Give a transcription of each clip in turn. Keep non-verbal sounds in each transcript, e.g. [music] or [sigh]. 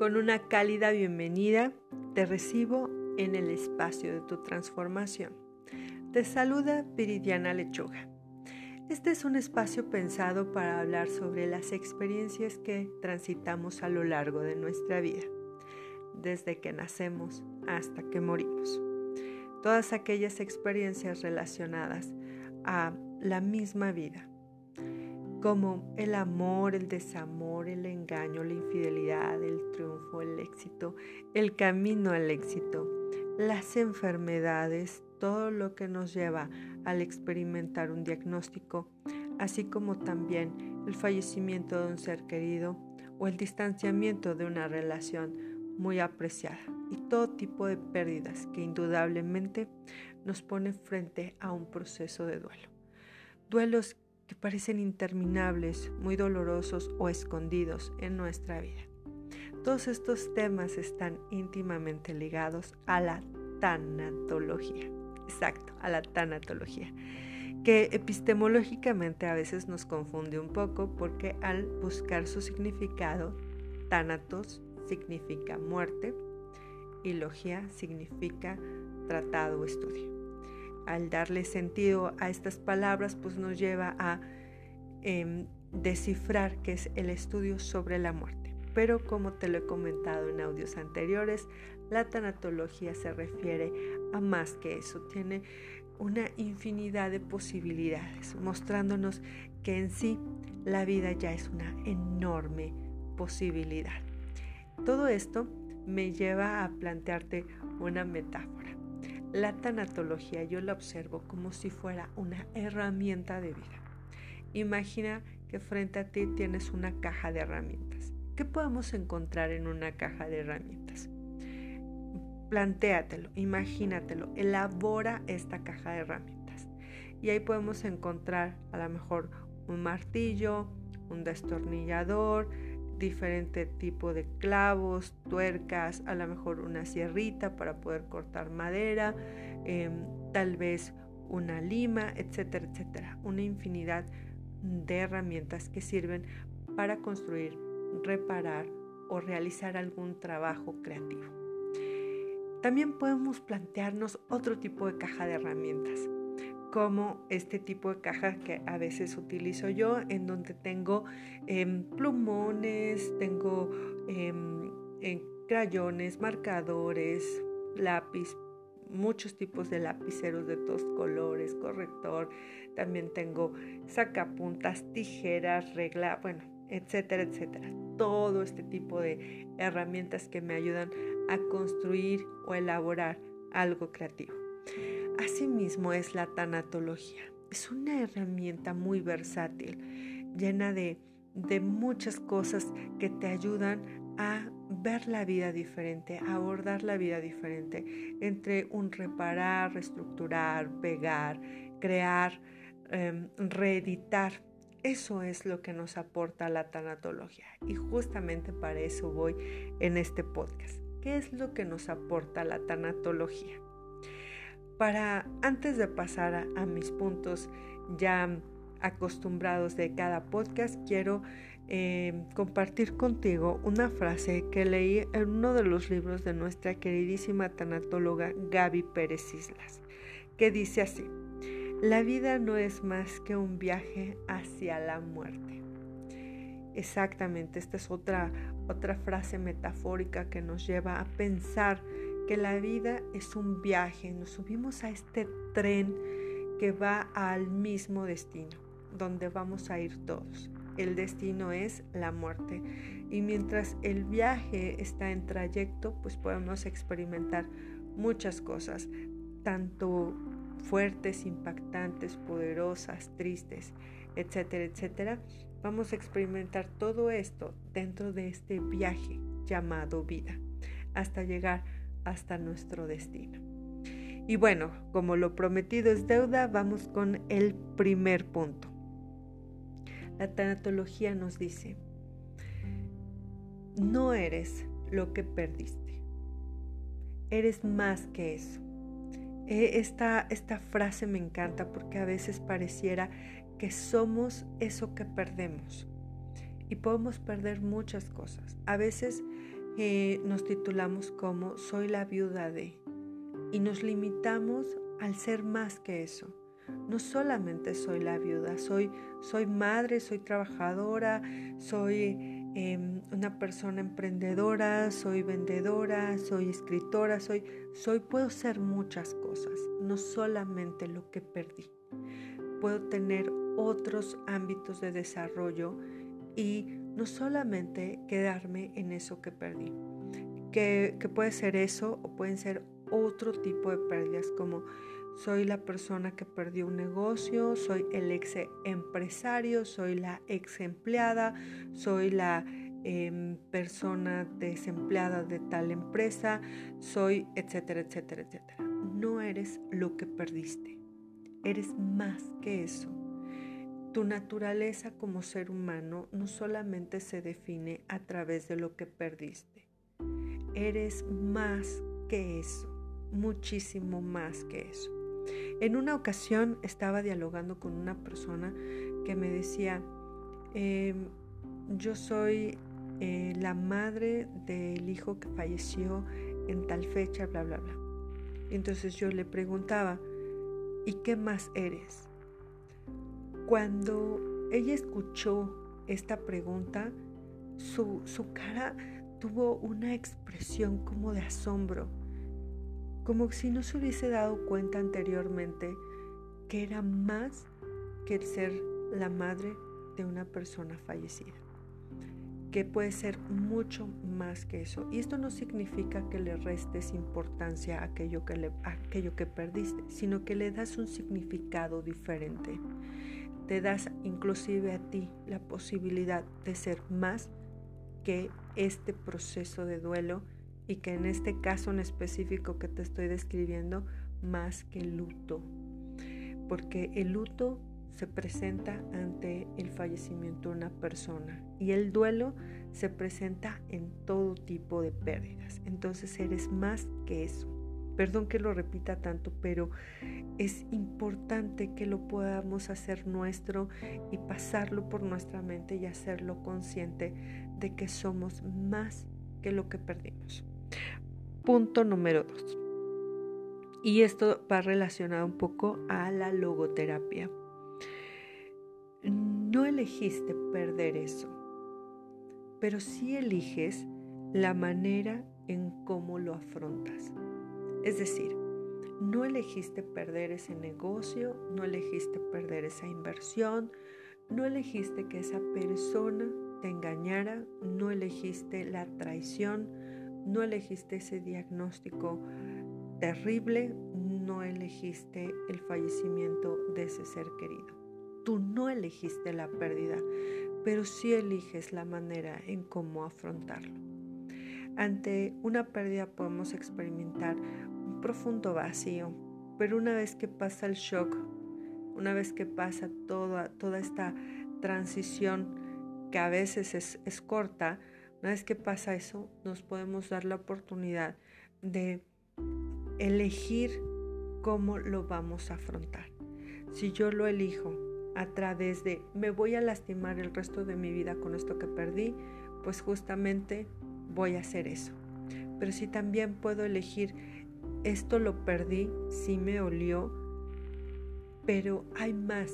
Con una cálida bienvenida te recibo en el espacio de tu transformación. Te saluda Viridiana Lechuga. Este es un espacio pensado para hablar sobre las experiencias que transitamos a lo largo de nuestra vida, desde que nacemos hasta que morimos. Todas aquellas experiencias relacionadas a la misma vida, como el amor, el desamor, el engaño, la infidelidad, el triunfo, el éxito, el camino al éxito, las enfermedades, todo lo que nos lleva al experimentar un diagnóstico, así como también el fallecimiento de un ser querido o el distanciamiento de una relación muy apreciada y todo tipo de pérdidas que indudablemente nos pone frente a un proceso de duelo. Duelos que parecen interminables, muy dolorosos o escondidos en nuestra vida. Todos estos temas están íntimamente ligados a la tanatología. Exacto, a la tanatología, que epistemológicamente a veces nos confunde un poco porque al buscar su significado, tanatos significa muerte y logia significa tratado o estudio al darle sentido a estas palabras, pues nos lleva a em, descifrar qué es el estudio sobre la muerte. Pero como te lo he comentado en audios anteriores, la tanatología se refiere a más que eso, tiene una infinidad de posibilidades, mostrándonos que en sí la vida ya es una enorme posibilidad. Todo esto me lleva a plantearte una metáfora. La tanatología yo la observo como si fuera una herramienta de vida. Imagina que frente a ti tienes una caja de herramientas. ¿Qué podemos encontrar en una caja de herramientas? Plantéatelo, imagínatelo, elabora esta caja de herramientas. Y ahí podemos encontrar a lo mejor un martillo, un destornillador, diferente tipo de clavos, tuercas, a lo mejor una sierrita para poder cortar madera, em, tal vez una lima, etcétera, etcétera. Una infinidad de herramientas que sirven para construir, reparar o realizar algún trabajo creativo. También podemos plantearnos otro tipo de caja de herramientas como este tipo de caja que a veces utilizo yo, en donde tengo em, plumones, tengo em, crayones, marcadores, lápiz, muchos tipos de lapiceros de todos colores, corrector, también tengo sacapuntas, tijeras, regla, bueno, etcétera, etcétera. Todo este tipo de herramientas que me ayudan a construir o elaborar algo creativo. Asimismo es la tanatología. Es una herramienta muy versátil, llena de, muchas cosas que te ayudan a ver la vida diferente, a abordar la vida diferente, entre un reparar, reestructurar, pegar, crear, em, reeditar. Eso es lo que nos aporta la tanatología y justamente para eso voy en este podcast. ¿Qué es lo que nos aporta la tanatología? Para antes de pasar a, mis puntos ya acostumbrados de cada podcast, quiero eh, compartir contigo una frase que leí en uno de los libros de nuestra queridísima tanatóloga Gaby Pérez Islas, que dice así, la vida no es más que un viaje hacia la muerte. Exactamente, esta es otra, otra frase metafórica que nos lleva a pensar la vida es un viaje, nos subimos a este tren que va al mismo destino, donde vamos a ir todos. El destino es la muerte. Y mientras el viaje está en trayecto, pues podemos experimentar muchas cosas, tanto fuertes, impactantes, poderosas, tristes, etcétera, etcétera. Vamos a experimentar todo esto dentro de este viaje llamado vida, hasta llegar hasta nuestro destino. Y bueno, como lo prometido es deuda, vamos con el primer punto. La tanatología nos dice, no eres lo que perdiste, eres más que eso. E, esta, esta frase me encanta porque a veces pareciera que somos eso que perdemos y podemos perder muchas cosas. A veces nos titulamos como Soy la viuda de y nos limitamos al ser más que eso. No solamente soy la viuda, soy, soy madre, soy trabajadora, soy em, una persona emprendedora, soy vendedora, soy escritora, soy, soy, puedo ser muchas cosas, no solamente lo que perdí. Puedo tener otros ámbitos de desarrollo y no solamente quedarme en eso que perdí, que, puede ser eso o pueden ser otro tipo de pérdidas como soy la persona que perdió un negocio, soy el ex empresario, soy la ex empleada, soy la em, persona desempleada de tal empresa, soy etcétera, etcétera, etcétera. No eres lo que perdiste, eres más que eso. Tu naturaleza como ser humano no solamente se define a través de lo que perdiste. Eres más que eso, muchísimo más que eso. En una ocasión estaba dialogando con una persona que me decía, em, yo soy eh, la madre del hijo que falleció en tal fecha, bla, bla, bla. Entonces yo le preguntaba, ¿y qué más eres? Cuando ella escuchó esta pregunta, su, cara tuvo una expresión como de asombro, como si no se hubiese dado cuenta anteriormente que era más que el ser la madre de una persona fallecida, que puede ser mucho más que eso. Y esto no significa que le restes importancia aquello que, le, a aquello que perdiste, sino que le das un significado diferente te das inclusive a ti la posibilidad de ser más que este proceso de duelo y que en este caso en específico que te estoy describiendo, más que luto. Porque el luto se presenta ante el fallecimiento de una persona y el duelo se presenta en todo tipo de pérdidas. Entonces eres más que eso. Perdón que lo repita tanto, pero es importante que lo podamos hacer nuestro y pasarlo por nuestra mente y hacerlo consciente de que somos más que lo que perdimos. Punto número dos. Y esto va relacionado un poco a la logoterapia. No elegiste perder eso, pero sí eliges la manera en cómo lo afrontas. Es decir, no elegiste perder ese negocio, no elegiste perder esa inversión, no elegiste que esa persona te engañara, no elegiste la traición, no elegiste ese diagnóstico terrible, no elegiste el fallecimiento de ese ser querido. Tú no elegiste la pérdida, pero sí eliges la manera en cómo afrontarlo. Ante una pérdida podemos experimentar un profundo vacío, pero una vez que pasa el shock, una vez que pasa toda, toda esta transición que a veces es, es corta, una vez que pasa eso, nos podemos dar la oportunidad de elegir cómo lo vamos a afrontar. Si yo lo elijo a través de me voy a lastimar el resto de mi vida con esto que perdí, pues justamente voy a hacer eso. Pero si también puedo elegir, esto lo perdí, sí me olió, pero hay más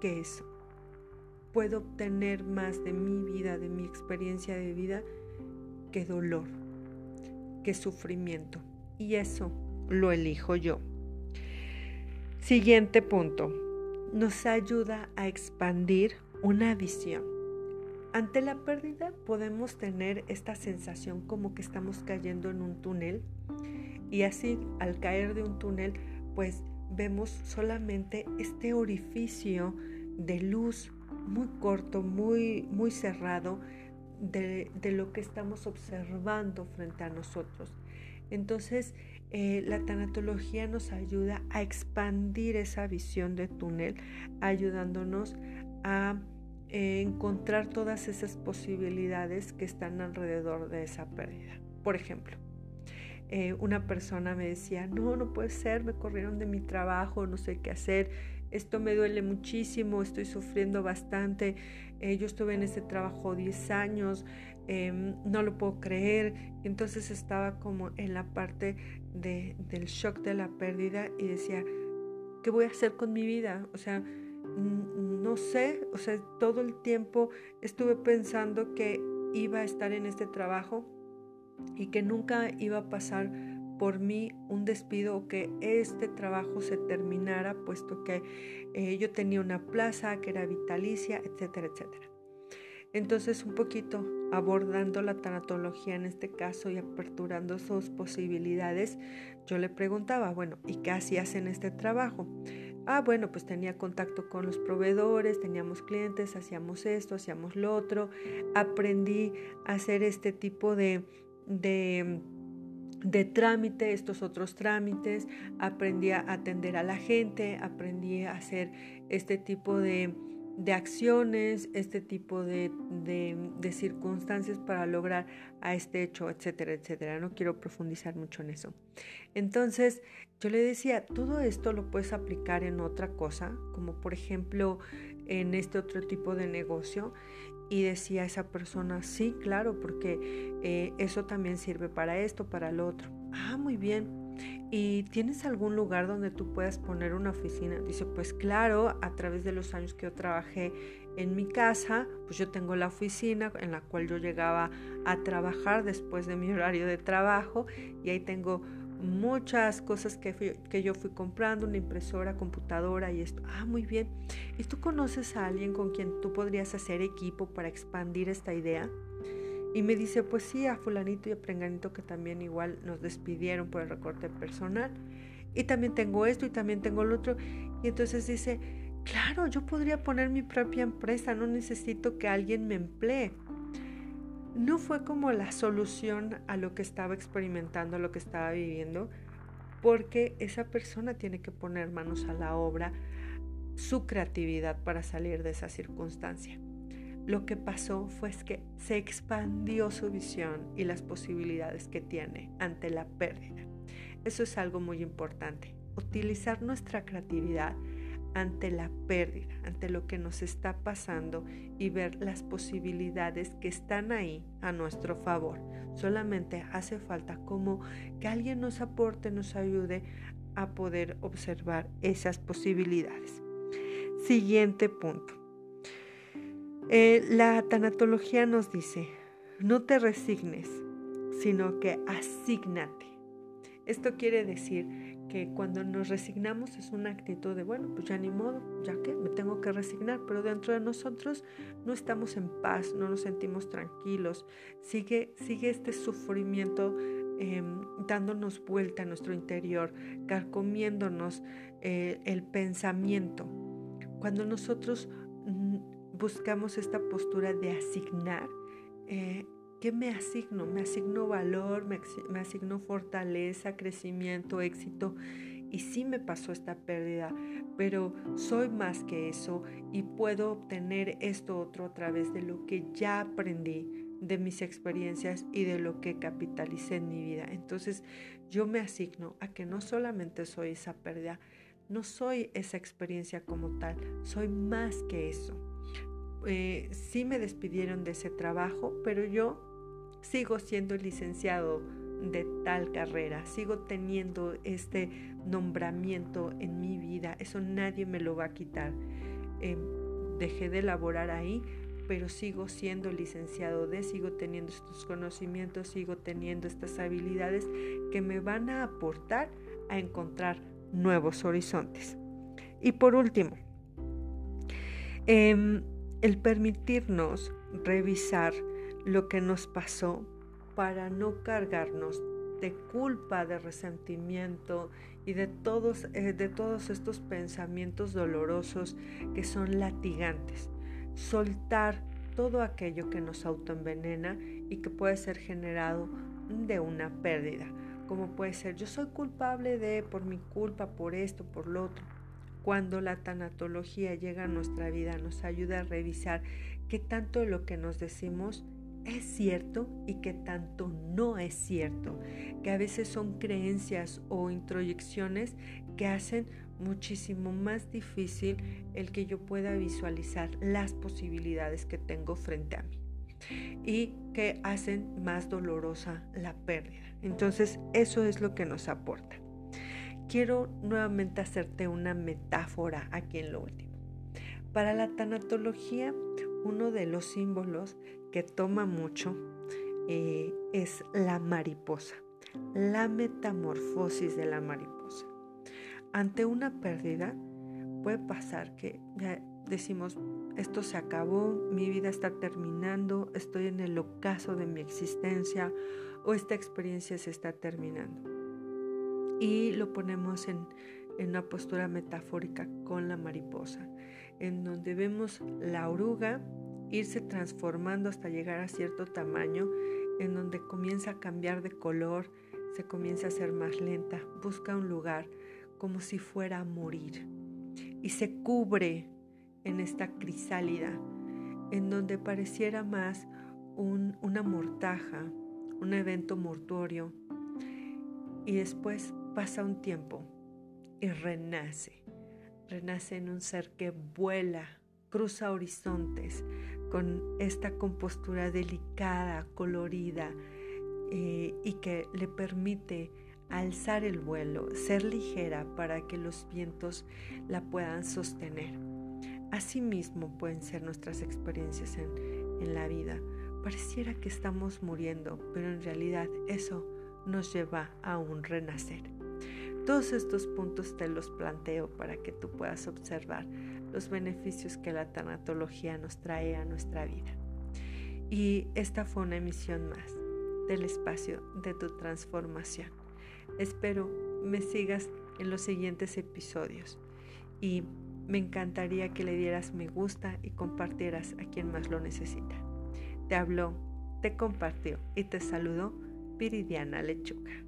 que eso. Puedo obtener más de mi vida, de mi experiencia de vida, que dolor, que sufrimiento. Y eso lo elijo yo. Siguiente punto. Nos ayuda a expandir una visión. Ante la pérdida podemos tener esta sensación como que estamos cayendo en un túnel y así al caer de un túnel pues vemos solamente este orificio de luz muy corto, muy, muy cerrado de, lo que estamos observando frente a nosotros. Entonces, eh, la tanatología nos ayuda a expandir esa visión de túnel, ayudándonos a encontrar todas esas posibilidades que están alrededor de esa pérdida. Por ejemplo, eh, una persona me decía, no, no puede ser, me corrieron de mi trabajo, no sé qué hacer, esto me duele muchísimo, estoy sufriendo bastante, eh, yo estuve en este trabajo 10 años, em, no lo puedo creer. Entonces estaba como en la parte de, del shock de la pérdida y decía, ¿qué voy a hacer con mi vida? O sea, no sé, o sea, todo el tiempo estuve pensando que iba a estar en este trabajo y que nunca iba a pasar por mí un despido o que este trabajo se terminara, puesto que eh, yo tenía una plaza que era vitalicia, etcétera, etcétera. Entonces, un poquito abordando la tanatología en este caso y aperturando sus posibilidades, yo le preguntaba, bueno, ¿y qué hacías en este trabajo? Ah, bueno, pues tenía contacto con los proveedores, teníamos clientes, hacíamos esto, hacíamos lo otro, aprendí a hacer este tipo de, de, de trámite, estos otros trámites, aprendí a atender a la gente, aprendí a hacer este tipo de, de acciones, este tipo de, de, circunstancias para lograr a este hecho, etcétera, etcétera. No quiero profundizar mucho en eso. Entonces, yo le decía, todo esto lo puedes aplicar en otra cosa, como por ejemplo en este otro tipo de negocio. Y decía esa persona, sí, claro, porque eh, eso también sirve para esto, para lo otro. Ah, muy bien. ¿Y tienes algún lugar donde tú puedas poner una oficina? Dice, pues claro, a través de los años que yo trabajé en mi casa, pues yo tengo la oficina en la cual yo llegaba a trabajar después de mi [laughs] horario de trabajo y ahí tengo muchas cosas que, que yo fui comprando, una impresora, computadora y esto. Ah, muy bien. ¿Y tú conoces a alguien con quien tú podrías hacer equipo para expandir esta idea? Y me dice, pues sí, a fulanito y a prenganito que también igual nos despidieron por el recorte personal. Y también tengo esto y también tengo lo otro. Y entonces dice, claro, yo podría poner mi propia empresa, no necesito que alguien me emplee. No fue como la solución a lo que estaba experimentando, a lo que estaba viviendo, porque esa persona tiene que poner manos a la obra, su creatividad para salir de esa circunstancia lo que pasó fue que se expandió su visión y las posibilidades que tiene ante la pérdida. Eso es algo muy importante, utilizar nuestra creatividad ante la pérdida, ante lo que nos está pasando y ver las posibilidades que están ahí a nuestro favor. Solamente hace falta como que alguien nos aporte, nos ayude a poder observar esas posibilidades. Siguiente punto eh, la tanatología nos dice, no te resignes, sino que asígnate. Esto quiere decir que cuando nos resignamos es una actitud de, bueno, pues ya ni modo, ya que me tengo que resignar, pero dentro de nosotros no estamos en paz, no nos sentimos tranquilos, sigue, sigue este sufrimiento em, dándonos vuelta a nuestro interior, carcomiéndonos eh, el pensamiento. Cuando nosotros buscamos esta postura de asignar, eh, ¿qué me asigno? Me asigno valor, me, asigno fortaleza, crecimiento, éxito. Y sí me pasó esta pérdida, pero soy más que eso y puedo obtener esto otro a través de lo que ya aprendí, de mis experiencias y de lo que capitalicé en mi vida. Entonces yo me asigno a que no solamente soy esa pérdida, no soy esa experiencia como tal, soy más que eso. Eh, sí me despidieron de ese trabajo, pero yo sigo siendo licenciado de tal carrera, sigo teniendo este nombramiento en mi vida, eso nadie me lo va a quitar. Em, dejé de laborar ahí, pero sigo siendo licenciado de, sigo teniendo estos conocimientos, sigo teniendo estas habilidades que me van a aportar a encontrar nuevos horizontes. Y por último, eh, el permitirnos revisar lo que nos pasó para no cargarnos de culpa, de resentimiento y de todos, eh, de todos estos pensamientos dolorosos que son latigantes. Soltar todo aquello que nos autoenvenena y que puede ser generado de una pérdida, como puede ser yo soy culpable de por mi culpa, por esto, por lo otro. Cuando la tanatología llega a nuestra vida, nos ayuda a revisar qué tanto de lo que nos decimos es cierto y qué tanto no es cierto, que a veces son creencias o introyecciones que hacen muchísimo más difícil el que yo pueda visualizar las posibilidades que tengo frente a mí y que hacen más dolorosa la pérdida. Entonces, eso es lo que nos aporta. Quiero nuevamente hacerte una metáfora aquí en lo último. Para la tanatología, uno de los símbolos que toma mucho eh, es la mariposa, la metamorfosis de la mariposa. Ante una pérdida puede pasar que ya decimos, esto se acabó, mi vida está terminando, estoy en el ocaso de mi existencia o esta experiencia se está terminando. Y lo ponemos en, en una postura metafórica con la mariposa, en donde vemos la oruga irse transformando hasta llegar a cierto tamaño, en donde comienza a cambiar de color, se comienza a ser más lenta, busca un lugar como si fuera a morir. Y se cubre en esta crisálida, en donde pareciera más una mortaja, un evento mortuorio, y después pasa un tiempo y renace, renace en un ser que vuela, cruza horizontes, con esta compostura delicada, colorida, eh, y que le permite alzar el vuelo, ser ligera para que los vientos la puedan sostener. Asimismo pueden ser nuestras experiencias en, en la vida. Pareciera que estamos muriendo, pero en realidad eso nos lleva a un renacer. Todos estos puntos te los planteo para que tú puedas observar los beneficios que la tanatología nos trae a nuestra vida. Y esta fue una emisión más del espacio de tu transformación. Espero me sigas en los siguientes episodios y me encantaría que le dieras me gusta y compartieras a quien más lo necesita. Te habló, te compartió y te saludó Viridiana Lechuga.